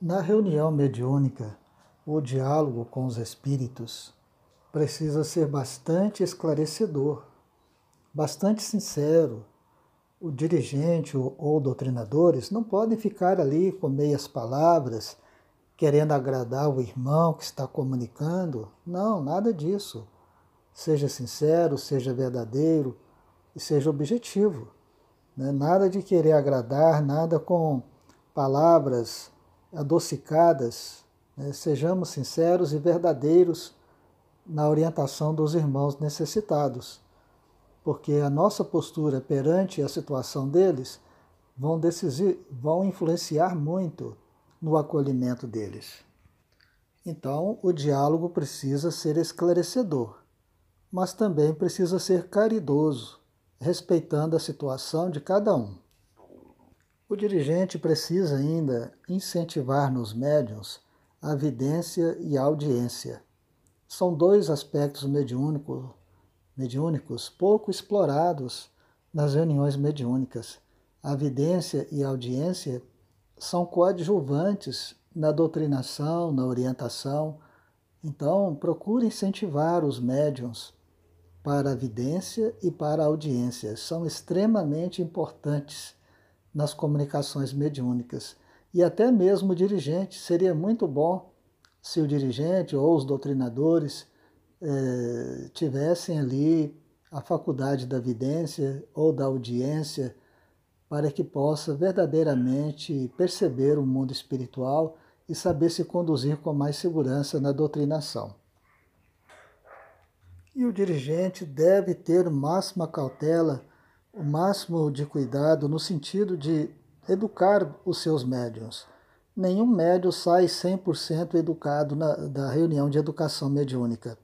Na reunião mediúnica, o diálogo com os espíritos precisa ser bastante esclarecedor, bastante sincero. O dirigente ou doutrinadores não podem ficar ali com meias palavras, querendo agradar o irmão que está comunicando. Não, nada disso. Seja sincero, seja verdadeiro e seja objetivo. Né? Nada de querer agradar, nada com palavras adocicadas. Né? Sejamos sinceros e verdadeiros na orientação dos irmãos necessitados, porque a nossa postura perante a situação deles vão, decidir, vão influenciar muito no acolhimento deles. Então, o diálogo precisa ser esclarecedor, mas também precisa ser caridoso, respeitando a situação de cada um. O dirigente precisa ainda incentivar nos médiuns a vidência e a audiência. São dois aspectos mediúnicos, mediúnicos pouco explorados nas reuniões mediúnicas. A vidência e a audiência são coadjuvantes na doutrinação, na orientação. Então, procure incentivar os médiums para a vidência e para a audiência. São extremamente importantes nas comunicações mediúnicas. E até mesmo o dirigente. Seria muito bom se o dirigente ou os doutrinadores eh, tivessem ali a faculdade da vidência ou da audiência para que possa verdadeiramente perceber o mundo espiritual e saber se conduzir com mais segurança na doutrinação. E o dirigente deve ter máxima cautela, o máximo de cuidado no sentido de educar os seus médiums. Nenhum médium sai 100% educado na, da reunião de educação mediúnica,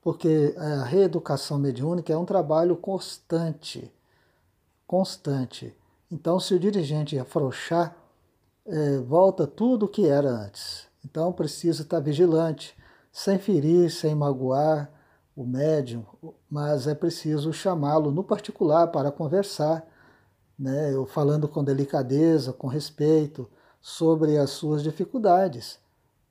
porque a reeducação mediúnica é um trabalho constante, constante. Então, se o dirigente afrouxar, é, volta tudo o que era antes. Então, precisa estar vigilante, sem ferir, sem magoar o médium, mas é preciso chamá-lo no particular para conversar, né, eu falando com delicadeza, com respeito, sobre as suas dificuldades,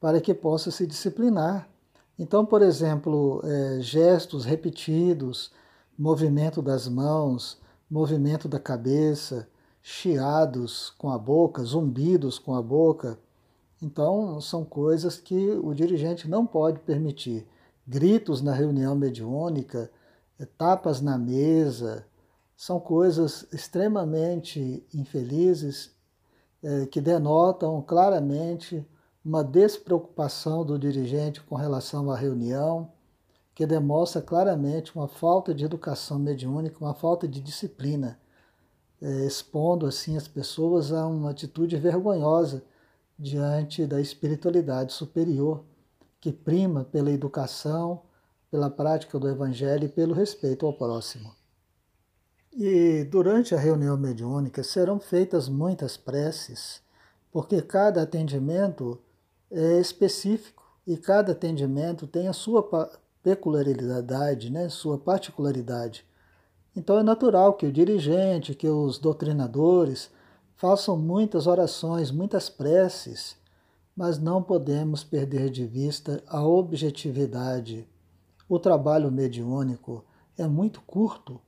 para que possa se disciplinar. Então, por exemplo, é, gestos repetidos, movimento das mãos, movimento da cabeça, chiados com a boca, zumbidos com a boca. Então, são coisas que o dirigente não pode permitir. Gritos na reunião mediúnica, tapas na mesa, são coisas extremamente infelizes é, que denotam claramente uma despreocupação do dirigente com relação à reunião, que demonstra claramente uma falta de educação mediúnica, uma falta de disciplina é, expondo assim as pessoas a uma atitude vergonhosa diante da espiritualidade superior, que prima pela educação, pela prática do Evangelho e pelo respeito ao próximo. E durante a reunião mediúnica serão feitas muitas preces, porque cada atendimento é específico e cada atendimento tem a sua peculiaridade, né, sua particularidade. Então é natural que o dirigente, que os doutrinadores façam muitas orações, muitas preces, mas não podemos perder de vista a objetividade. O trabalho mediúnico é muito curto,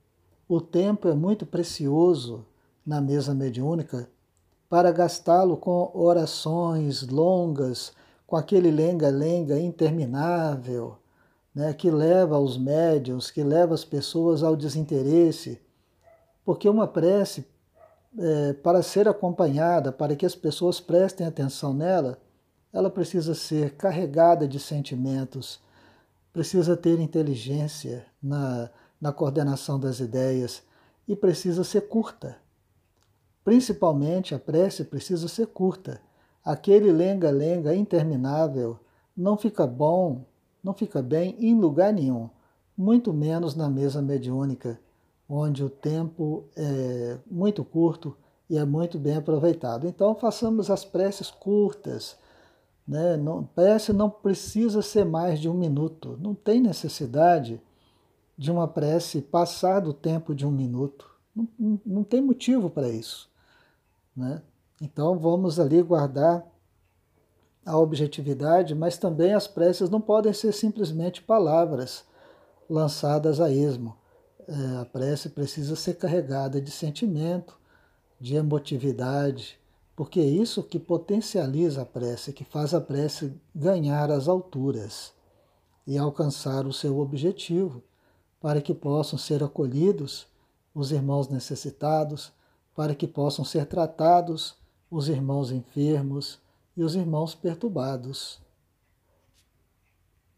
o tempo é muito precioso na mesa mediúnica para gastá-lo com orações longas, com aquele lenga-lenga interminável né, que leva os médios, que leva as pessoas ao desinteresse, porque uma prece, é, para ser acompanhada, para que as pessoas prestem atenção nela, ela precisa ser carregada de sentimentos, precisa ter inteligência na, na coordenação das ideias e precisa ser curta. Principalmente a prece precisa ser curta. Aquele lenga-lenga interminável não fica bom não fica bem em lugar nenhum, muito menos na mesa mediúnica, onde o tempo é muito curto e é muito bem aproveitado. Então, façamos as preces curtas. Né? Não, prece não precisa ser mais de um minuto, não tem necessidade de uma prece passar do tempo de um minuto. Não, não, não tem motivo para isso. Né? Então, vamos ali guardar a objetividade, mas também as preces não podem ser simplesmente palavras lançadas a esmo. É, a prece precisa ser carregada de sentimento, de emotividade, porque é isso que potencializa a prece, que faz a prece ganhar as alturas e alcançar o seu objetivo, para que possam ser acolhidos os irmãos necessitados, para que possam ser tratados os irmãos enfermos e os irmãos perturbados.